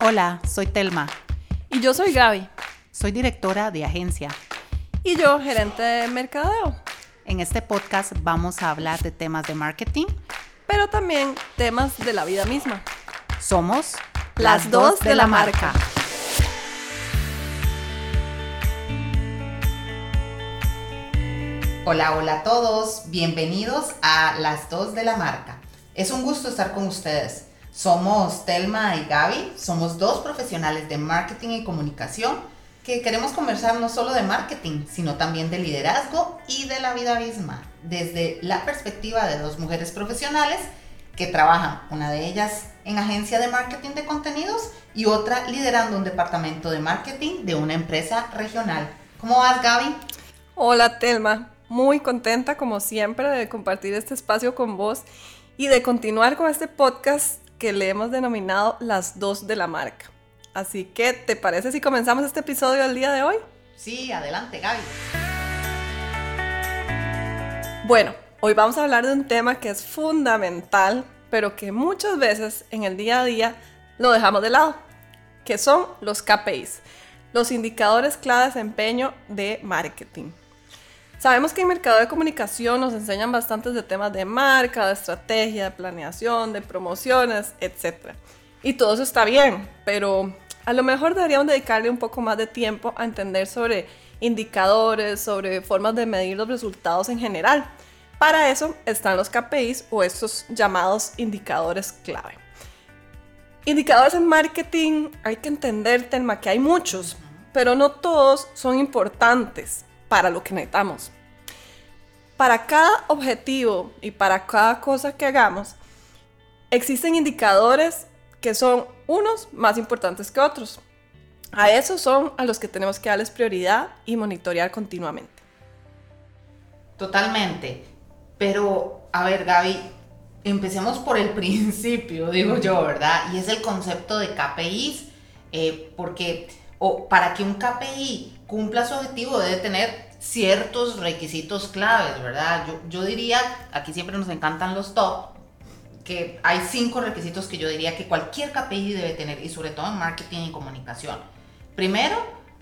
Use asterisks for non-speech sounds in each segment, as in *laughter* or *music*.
Hola, soy Telma. Y yo soy Gaby. Soy directora de agencia. Y yo, gerente de mercadeo. En este podcast vamos a hablar de temas de marketing, pero también temas de la vida misma. Somos las, dos de, la, marca. Hola, hola a todos. Bienvenidos a las dos de la marca. Es un gusto estar con ustedes. Somos Telma y Gaby, somos dos profesionales de marketing y comunicación que queremos conversar no solo de marketing, sino también de liderazgo y de la vida misma, desde la perspectiva de dos mujeres profesionales que trabajan, una de ellas en agencia de marketing de contenidos y otra liderando un departamento de marketing de una empresa regional. ¿Cómo vas, Gaby? Hola, Telma. Muy contenta, como siempre, de compartir este espacio con vos y de continuar con este podcast que le hemos denominado las dos de la marca. Así que, ¿te parece si comenzamos este episodio el día de hoy? Sí, adelante, Gaby. Bueno, hoy vamos a hablar de un tema que es fundamental, pero que muchas veces en el día a día lo dejamos de lado, que son los KPIs, los indicadores clave de desempeño de marketing. Sabemos que en mercado de comunicación nos enseñan bastantes de temas de marca, de estrategia, de planeación, de promociones, etc. Y todo eso está bien, pero a lo mejor deberíamos dedicarle un poco más de tiempo a entender sobre indicadores, sobre formas de medir los resultados en general. Para eso están los KPIs o estos llamados indicadores clave. Indicadores en marketing, hay que entender, Telma, que hay muchos, pero no todos son importantes para lo que necesitamos. Para cada objetivo y para cada cosa que hagamos, existen indicadores que son unos más importantes que otros. A esos son a los que tenemos que darles prioridad y monitorear continuamente. Totalmente. Pero, a ver, Gaby, empecemos por el *laughs* principio, digo yo, ¿verdad? Y es el concepto de KPIs, eh, porque o para que un KPI cumpla su objetivo debe tener ciertos requisitos claves, ¿verdad? Yo, yo diría, aquí siempre nos encantan los top, que hay cinco requisitos que yo diría que cualquier KPI debe tener, y sobre todo en marketing y comunicación. Primero,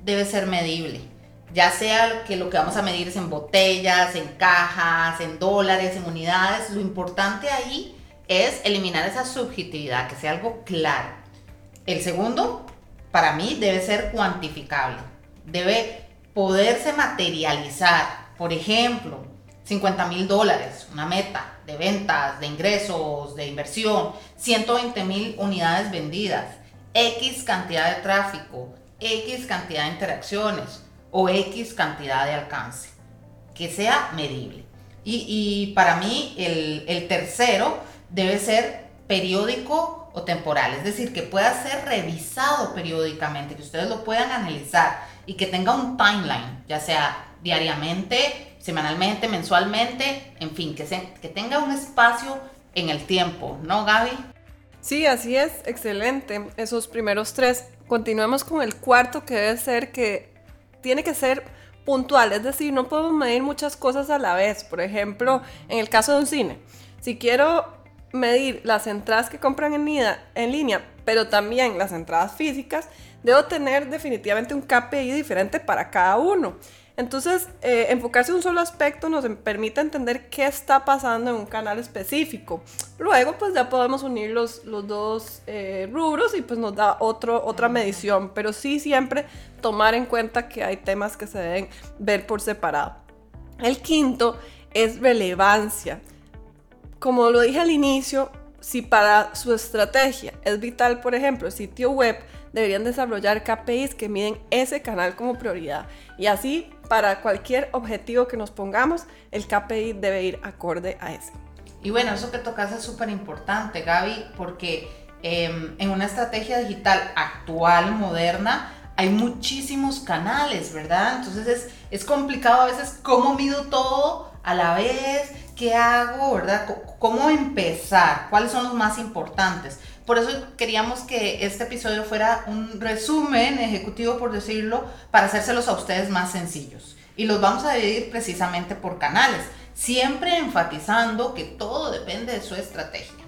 debe ser medible, ya sea que lo que vamos a medir es en botellas, en cajas, en dólares, en unidades, lo importante ahí es eliminar esa subjetividad, que sea algo claro. El segundo, para mí, debe ser cuantificable, debe poderse materializar, por ejemplo, 50 mil dólares, una meta de ventas, de ingresos, de inversión, 120 mil unidades vendidas, X cantidad de tráfico, X cantidad de interacciones o X cantidad de alcance, que sea medible. Y, para mí el, el tercero debe ser periódico o temporal, es decir, que pueda ser revisado periódicamente, que ustedes lo puedan analizar y que tenga un timeline, ya sea diariamente, semanalmente, mensualmente, en fin, que, que tenga un espacio en el tiempo, ¿no, Gaby? Sí, así es, excelente. Esos primeros tres. Continuemos con el cuarto, que debe ser que tiene que ser puntual, es decir, no podemos medir muchas cosas a la vez. Por ejemplo, en el caso de un cine, si quiero medir las entradas que compran en, en línea, pero también las entradas físicas, debo tener definitivamente un KPI diferente para cada uno. Entonces, eh, enfocarse en un solo aspecto nos permite entender qué está pasando en un canal específico. Luego, pues ya podemos unir los, los dos eh, rubros y pues nos da otro, otra medición, pero sí siempre tomar en cuenta que hay temas que se deben ver por separado. El quinto es relevancia. Como lo dije al inicio, si para su estrategia es vital, por ejemplo, el sitio web, deberían desarrollar KPIs que miden ese canal como prioridad. Y así, para cualquier objetivo que nos pongamos, el KPI debe ir acorde a ese. Y bueno, eso que tocas es súper importante, Gaby, porque em, en una estrategia digital actual, moderna, hay muchísimos canales, ¿verdad? Entonces es, es complicado a veces cómo mido todo a la vez, qué hago, ¿verdad? ¿Cómo empezar? ¿Cuáles son los más importantes? Por eso queríamos que este episodio fuera un resumen ejecutivo, por decirlo, para hacérselos a ustedes más sencillos. Y los vamos a dividir precisamente por canales, siempre enfatizando que todo depende de su estrategia.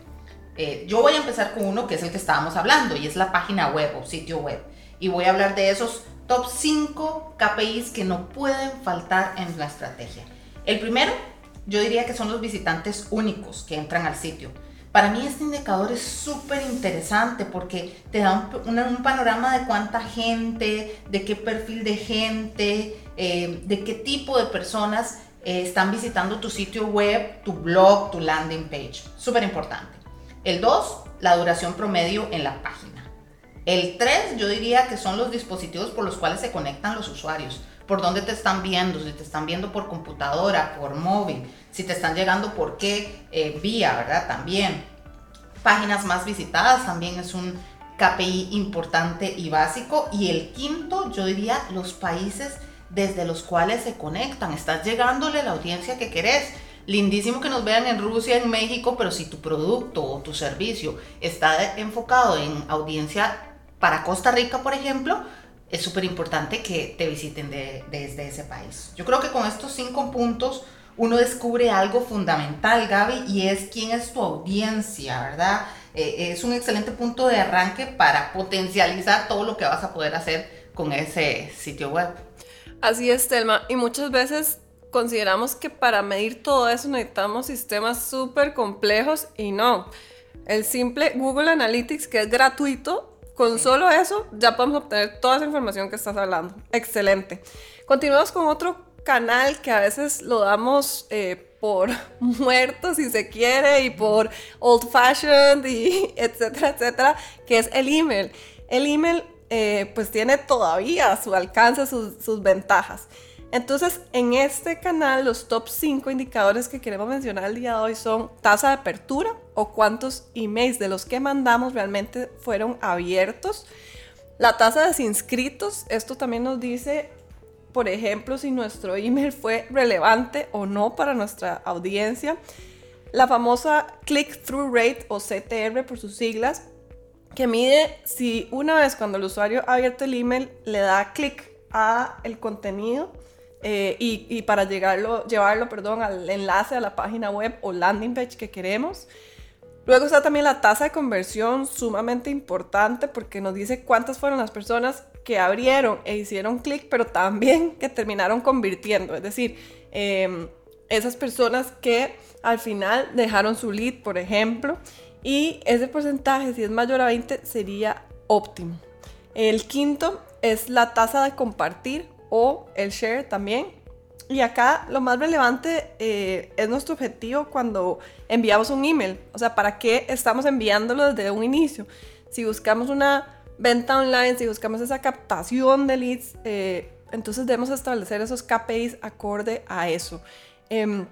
Eh, yo voy a empezar con uno que es el que estábamos hablando y es la página web o sitio web. Y voy a hablar de esos top 5 KPIs que no pueden faltar en la estrategia. El primero, yo diría que son los visitantes únicos que entran al sitio. Para mí este indicador es súper interesante porque te da un, panorama de cuánta gente, de qué perfil de gente, eh, de qué tipo de personas eh, están visitando tu sitio web, tu blog, tu landing page. Súper importante. El 2, la duración promedio en la página. El 3, yo diría que son los dispositivos por los cuales se conectan los usuarios. Por dónde te están viendo, si te están viendo por computadora, por móvil, si te están llegando por qué eh, vía, ¿verdad? También. Páginas más visitadas también es un KPI importante y básico. Y el quinto, yo diría, los países desde los cuales se conectan. Estás llegándole la audiencia que querés. Lindísimo que nos vean en Rusia, en México, pero si tu producto o tu servicio está enfocado en audiencia para Costa Rica, por ejemplo, es súper importante que te visiten desde ese país. Yo creo que con estos cinco puntos uno descubre algo fundamental, Gaby, y es quién es tu audiencia, ¿verdad? Eh, es un excelente punto de arranque para potencializar todo lo que vas a poder hacer con ese sitio web. Así es, Telma, y muchas veces consideramos que para medir todo eso necesitamos sistemas súper complejos y no. El simple Google Analytics, que es gratuito, con solo eso ya podemos obtener toda esa información que estás hablando. Excelente. Continuamos con otro canal que a veces lo damos eh, por *laughs* muerto si se quiere y por old fashioned y *laughs* etcétera, etcétera, que es el email. El email eh, pues tiene todavía su alcance sus, sus ventajas. Entonces, en este canal, los top 5 indicadores que queremos mencionar el día de hoy son tasa de apertura o cuántos emails de los que mandamos realmente fueron abiertos. La tasa de inscritos, esto también nos dice por ejemplo, si nuestro email fue relevante o no para nuestra audiencia. La famosa click-through rate o CTR por sus siglas, que mide si una vez cuando el usuario ha abierto el email le da clic a el contenido eh, y, y, para llegarlo, llevarlo perdón, al enlace a la página web o landing page que queremos. Luego está también la tasa de conversión, sumamente importante porque nos dice cuántas fueron las personas que abrieron e hicieron clic, pero también que terminaron convirtiendo. Es decir, em, esas personas que al final dejaron su lead, por ejemplo, y ese porcentaje, si es mayor a 20, sería óptimo. El quinto es la tasa de compartir o el share también, y acá lo más relevante eh, es nuestro objetivo cuando enviamos un email. O sea, ¿para qué estamos enviándolo desde un inicio? Si buscamos una venta online, si buscamos esa captación de leads, eh, entonces debemos establecer esos KPIs acorde a eso. Em,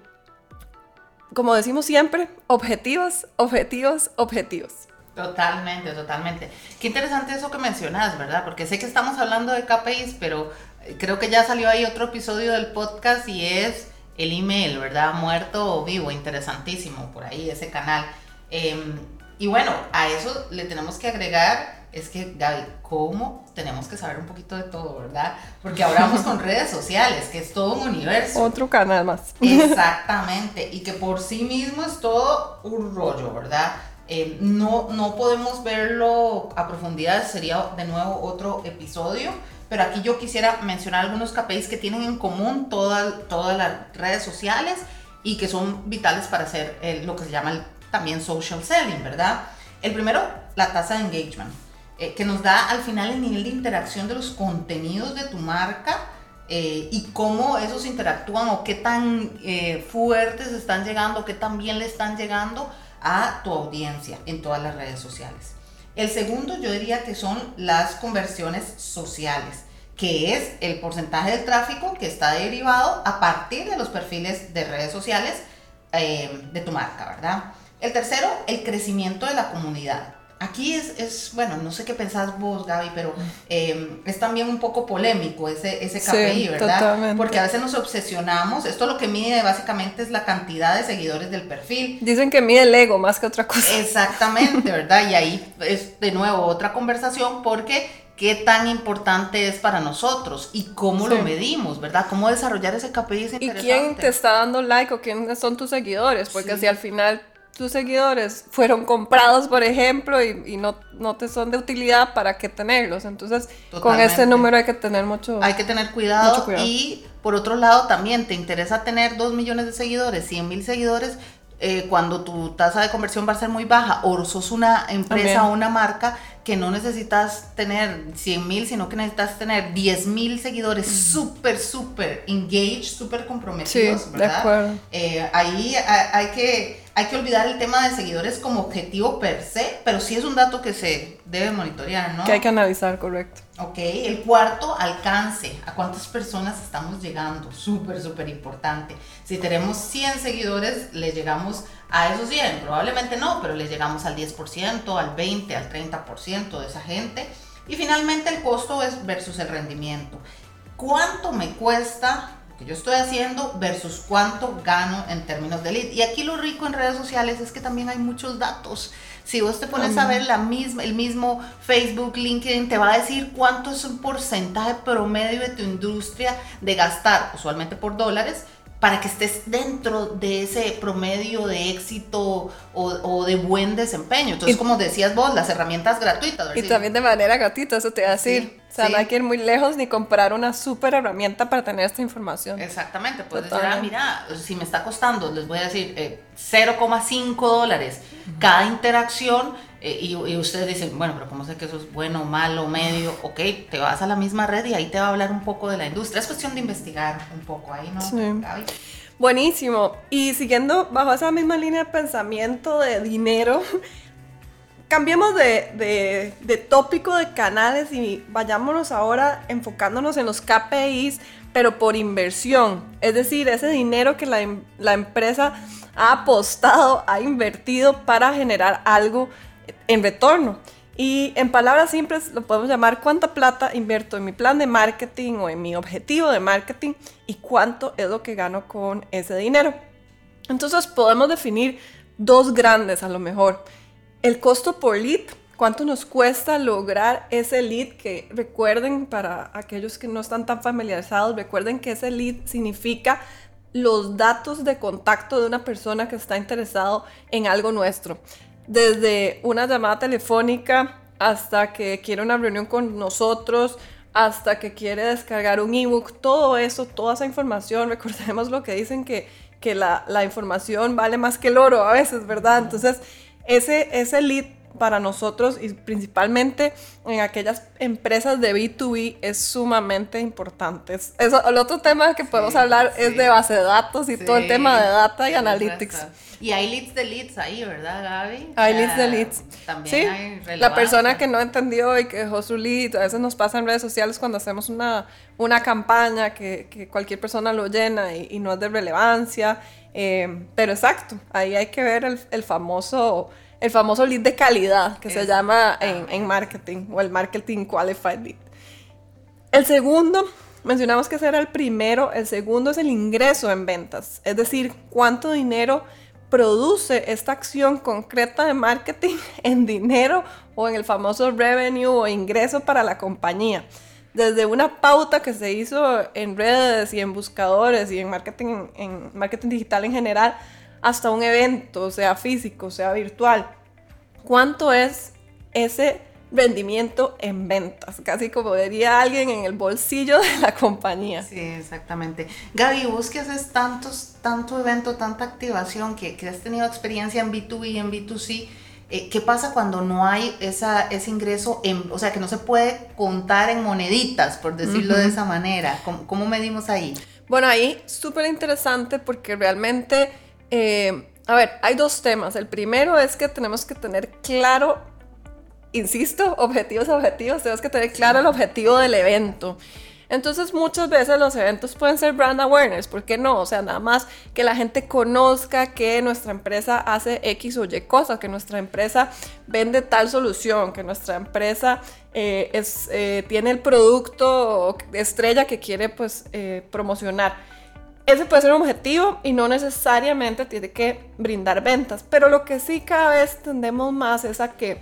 como decimos siempre, objetivos, objetivos, objetivos. Totalmente, totalmente. Qué interesante eso que mencionas, ¿verdad? Porque sé que estamos hablando de KPIs, pero creo que ya salió ahí otro episodio del podcast y es el email, ¿verdad? Muerto o vivo, interesantísimo por ahí ese canal. Em, y bueno, a eso le tenemos que agregar, es que Gaby, ¿cómo tenemos que saber un poquito de todo, verdad? Porque ahora vamos con *laughs* redes sociales, que es todo un universo. Otro canal más. Exactamente, y que por sí mismo es todo un rollo, ¿verdad? Em, no, no podemos verlo a profundidad, sería de nuevo otro episodio pero aquí yo quisiera mencionar algunos KPIs que tienen en común todas, todas las redes sociales y que son vitales para hacer lo que se llama también social selling, ¿verdad? El primero, la tasa de engagement, eh, que nos da al final el nivel de interacción de los contenidos de tu marca eh, y cómo esos interactúan o qué tan eh, fuertes están llegando, qué tan bien le están llegando a tu audiencia en todas las redes sociales. El segundo yo diría que son las conversiones sociales, que es el porcentaje de tráfico que está derivado a partir de los perfiles de redes sociales eh, de tu marca, ¿verdad? El tercero, el crecimiento de la comunidad. Aquí es, es, bueno, no sé qué pensás vos, Gaby, pero em, es también un poco polémico ese, ese KPI, ¿verdad? Porque a veces nos obsesionamos. Esto lo que mide básicamente es la cantidad de seguidores del perfil. Dicen que mide el ego más que otra cosa. Exactamente, *laughs* ¿verdad? Y ahí es de nuevo otra conversación porque qué tan importante es para nosotros y cómo lo medimos, ¿verdad? Cómo desarrollar ese KPI es interesante. ¿Y quién te está dando like o quiénes son tus seguidores? Porque si al final tus seguidores fueron comprados, por ejemplo, y, no, no te son de utilidad, ¿para qué tenerlos? Entonces, con ese número hay que tener mucho Hay que tener cuidado, y por otro lado también te interesa tener 2 millones de seguidores, 100 mil seguidores, eh, cuando tu tasa de conversión va a ser muy baja o sos una empresa o una marca que no necesitas tener 100 mil, sino que necesitas tener 10 mil seguidores súper, súper engaged, súper comprometidos, sí, ¿verdad? De acuerdo. Eh, ahí hay que hay que olvidar el tema de seguidores como objetivo per se, pero sí es un dato que se debe monitorear, ¿no? Que hay que analizar, correcto. Ok, el cuarto, alcance. ¿A cuántas personas estamos llegando? Súper, súper importante. Si tenemos 100 seguidores, le llegamos a esos 100. Probablemente no, pero le llegamos al 10%, al 20%, al 30% de esa gente. Y finalmente el costo es versus el rendimiento. ¿Cuánto me cuesta que yo estoy haciendo versus cuánto gano en términos de lead. Y aquí lo rico en redes sociales es que también hay muchos datos. Si vos te pones a ver la misma, el mismo Facebook, LinkedIn, te va a decir cuánto es un porcentaje promedio de tu industria de gastar, usualmente por dólares, para que estés dentro de ese promedio de éxito o, de buen desempeño. Entonces, como decías vos, las herramientas gratuitas. Y también de manera gratuita, eso te va a decir. o sea, no hay que ir muy lejos ni comprar una súper herramienta para tener esta información. Exactamente, puedes decir, ah, mira, si me está costando, les voy a decir, 0,5 eh, dólares cada interacción eh, y, ustedes dicen, bueno, pero ¿cómo sé que eso es bueno, malo, medio? Ok, te vas a la misma red y ahí te va a hablar un poco de la industria. Es cuestión de investigar un poco ahí, ¿no? Sí. Buenísimo. Y siguiendo bajo esa misma línea de pensamiento de dinero, *laughs* cambiemos de, de, de, tópico de canales y vayámonos ahora enfocándonos en los KPIs, pero por inversión. Es decir, ese dinero que la, la empresa ha apostado, ha invertido para generar algo en retorno. Y en palabras simples lo podemos llamar cuánta plata invierto en mi plan de marketing o en mi objetivo de marketing y cuánto es lo que gano con ese dinero. Entonces podemos definir dos grandes a lo mejor. El costo por lead, cuánto nos cuesta lograr ese lead que recuerden para aquellos que no están tan familiarizados, recuerden que ese lead significa los datos de contacto de una persona que está interesado en algo nuestro desde una llamada telefónica hasta que quiere una reunión con nosotros, hasta que quiere descargar un ebook, todo eso, toda esa información, *laughs* recordemos lo que dicen que, que la, la, información vale más que el oro a veces, ¿verdad? Entonces, ese, ese lead para nosotros y principalmente en aquellas empresas de B2B es sumamente importante. Eso, el otro tema que podemos hablar es de base de datos y todo el tema de data y analytics. Y hay leads de leads ahí, ¿verdad, Gaby? Hay leads de leads. También sí, la persona que no entendió y que dejó su lead, a veces nos pasa en redes sociales cuando hacemos una, una campaña que, que cualquier persona lo llena y, no es de relevancia. Eh, pero exacto, ahí hay que ver el, el famoso el famoso lead de calidad que se llama en, en, marketing o el marketing qualified lead. El segundo, mencionamos que ese era el primero, el segundo es el ingreso en ventas, es decir, cuánto dinero produce esta acción concreta de marketing *laughs* en dinero o en el famoso revenue o ingreso para la compañía. Desde una pauta que se hizo en redes y en buscadores y en marketing, en marketing digital en general, hasta un evento, sea físico, sea virtual. ¿Cuánto es ese rendimiento en ventas? Casi como diría alguien en el bolsillo de la compañía. Sí, exactamente. Gaby, vos que haces tantos, tanto evento, tanta activación, que, has tenido experiencia en B2B y en B2C, eh, ¿qué pasa cuando no hay esa, ese ingreso, en, o sea, que no se puede contar en moneditas, por decirlo de esa manera? ¿Cómo, ¿Cómo, medimos ahí? Bueno, ahí súper interesante porque realmente eh, a ver, hay dos temas. El primero es que tenemos que tener claro, insisto, objetivos, objetivos, tenemos que tener claro el objetivo del evento. Entonces muchas veces los eventos pueden ser brand awareness, ¿por qué no? O sea, nada más que la gente conozca que nuestra empresa hace X o Y cosas, que nuestra empresa vende tal solución, que nuestra empresa eh, es, eh, tiene el producto estrella que quiere pues promocionar ese puede ser un objetivo y no necesariamente tiene que brindar ventas, pero lo que sí cada vez tendemos más es a que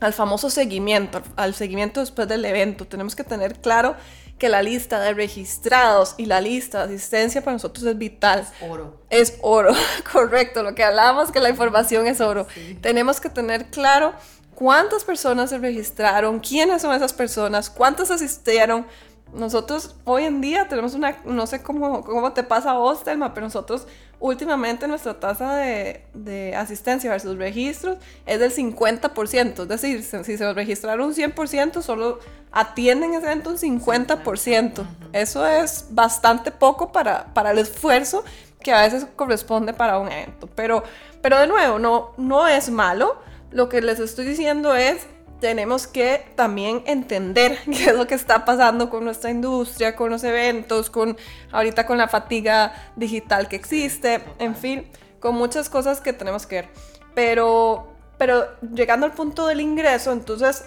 al famoso seguimiento, al seguimiento después del evento, tenemos que tener claro que la lista de registrados y la lista de asistencia para nosotros es vital. Es oro. Es oro, *laughs* correcto, lo que hablábamos que la información es oro. Tenemos que tener claro cuántas personas se registraron, quiénes son esas personas, cuántas asistieron. Nosotros hoy en día tenemos una, no sé cómo, cómo te pasa a vos, Telma, pero nosotros últimamente nuestra tasa de, de, asistencia versus registros es del 50%. Es decir, si se registraron un 100%, solo atienden ese evento un 50%. Eso es bastante poco para, para el esfuerzo que a veces corresponde para un evento. Pero, pero de nuevo, no, no es malo. Lo que les estoy diciendo es tenemos que también entender *laughs* qué es lo que está pasando con nuestra industria, con los eventos, con ahorita con la fatiga digital que existe, en fin, con muchas cosas que tenemos que ver. Pero, pero llegando al punto del ingreso, entonces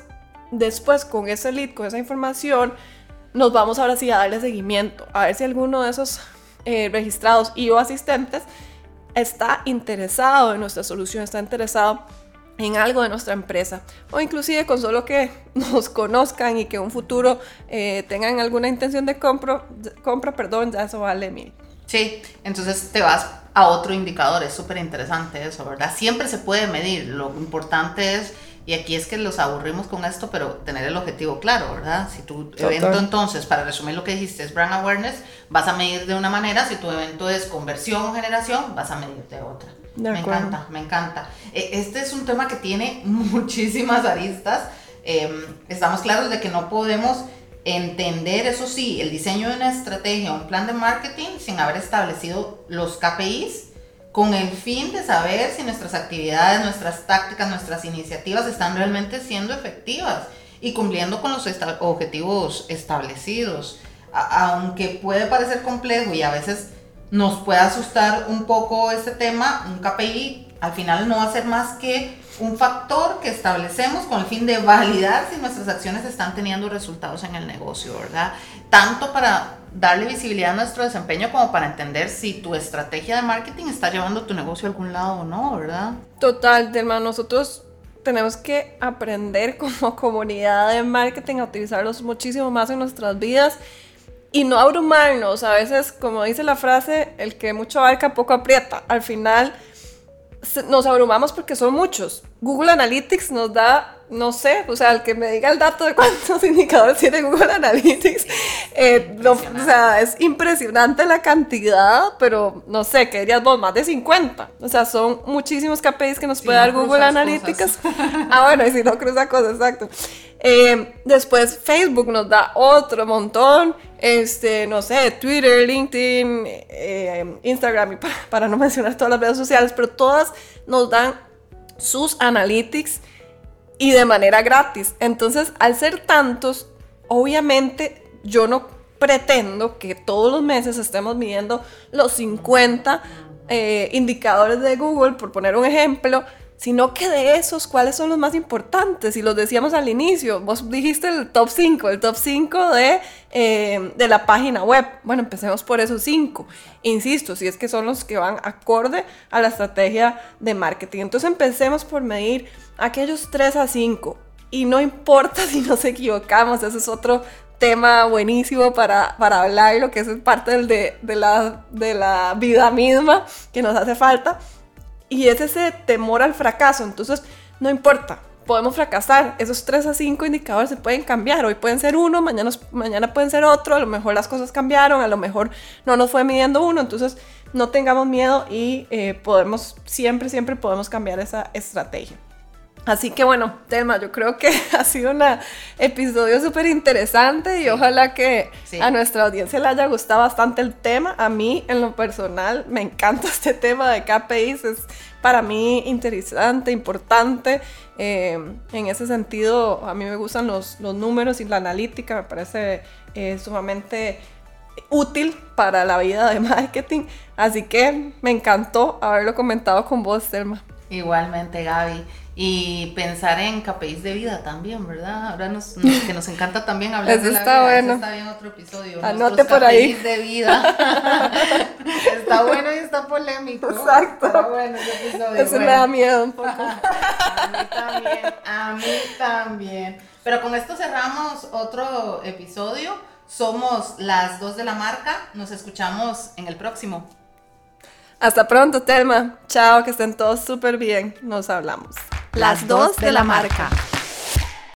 después con ese lead, con esa información, nos vamos ahora sí a darle seguimiento, a ver si alguno de esos eh, registrados y o asistentes está interesado en nuestra solución, está interesado en algo de nuestra empresa o inclusive con solo que *laughs* nos conozcan y que en un futuro eh, tengan alguna intención de compra, compra, perdón, ya eso vale mil. Sí, entonces te vas a otro indicador, es súper interesante eso, ¿verdad? Siempre se puede medir, lo importante es, y aquí es que los aburrimos con esto, pero tener el objetivo claro, ¿verdad? Si tu evento entonces, para resumir lo que dijiste, es brand awareness, vas a medir de una manera, si tu evento es conversión o generación, vas a medir de otra me encanta, me encanta. E, este es un tema que tiene *laughs* muchísimas aristas. Em, estamos claros de que no podemos entender, eso sí, el diseño de una estrategia, un plan de marketing sin haber establecido los KPIs con el fin de saber si nuestras actividades, nuestras tácticas, nuestras iniciativas están realmente siendo efectivas y cumpliendo con los objetivos establecidos. aunque puede parecer complejo y a veces nos puede asustar un poco este tema, un KPI al final no va a ser más que un factor que establecemos con el fin de validar si nuestras acciones están teniendo resultados en el negocio, ¿verdad? Tanto para darle visibilidad a nuestro desempeño como para entender si tu estrategia de marketing está llevando tu negocio a algún lado o no, ¿verdad? Total, Delma, nosotros tenemos que aprender como comunidad de marketing a utilizarlos muchísimo más en nuestras vidas y no abrumarnos. A veces, como dice la frase, el que mucho abarca poco aprieta. Al final nos abrumamos porque son muchos. Google Analytics nos da, no sé, o sea, el que me diga el dato de *laughs* cuántos indicadores tiene Google Analytics, eh, o sea, es impresionante la cantidad, pero no sé, ¿qué dirías vos? Más de 50. O sea, son muchísimos KPIs que nos puede dar Google Analytics. *laughs* ah, bueno, y si no cruza cosas, exacto. Eh, después Facebook nos da otro montón, este, no sé, Twitter, LinkedIn, eh, Instagram, para, para, no mencionar todas las redes sociales, pero todas nos dan sus analytics y de manera gratis. Entonces, al ser tantos, obviamente yo no pretendo que todos los meses estemos midiendo los 50 eh, indicadores de Google, por poner un ejemplo, sino que de esos, ¿cuáles son los más importantes? Y los decíamos al inicio, vos dijiste el top 5, el top 5 de, eh, de la página web. Bueno, empecemos por esos 5. Insisto, si es que son los que van acorde a la estrategia de marketing. Entonces empecemos por medir aquellos 3 a 5. Y no importa *laughs* si nos equivocamos, ese es otro tema buenísimo para, para hablar, lo que es parte del de, de, la, de la vida misma que nos hace falta y es ese temor al fracaso. Entonces, no importa, podemos fracasar. Esos 3 a 5 indicadores se pueden cambiar. Hoy pueden ser uno, mañana, mañana pueden ser otro. A lo mejor las cosas cambiaron, a lo mejor no nos fue midiendo uno. Entonces, no tengamos miedo y eh, podemos, siempre, siempre podemos cambiar esa estrategia. Así que bueno, Telma, yo creo que *laughs* ha sido un episodio súper interesante y ojalá que a nuestra audiencia le haya gustado bastante el tema. A mí, en lo personal, me encanta *laughs* este tema de KPIs, es para mí interesante, importante. Eh, en ese sentido, a mí me gustan los, números y la analítica, me parece eh, sumamente útil para la vida de *laughs* marketing. Así que me encantó haberlo comentado con vos, Telma. Igualmente, Gaby y pensar en KPIs de vida también, ¿verdad? Ahora nos, que nos encanta también hablar de la está vida. Bueno. está bien otro episodio. Anote por ahí. de vida. *laughs* está bueno y está polémico. Exacto. Está bueno ese episodio. Eso me da miedo un poco. a mí también, a mí también. Pero con esto cerramos otro episodio Somos las dos de la marca. Nos escuchamos en el próximo. Hasta pronto, Telma. Chao, que estén todos súper bien. Nos hablamos. Las dos de la marca.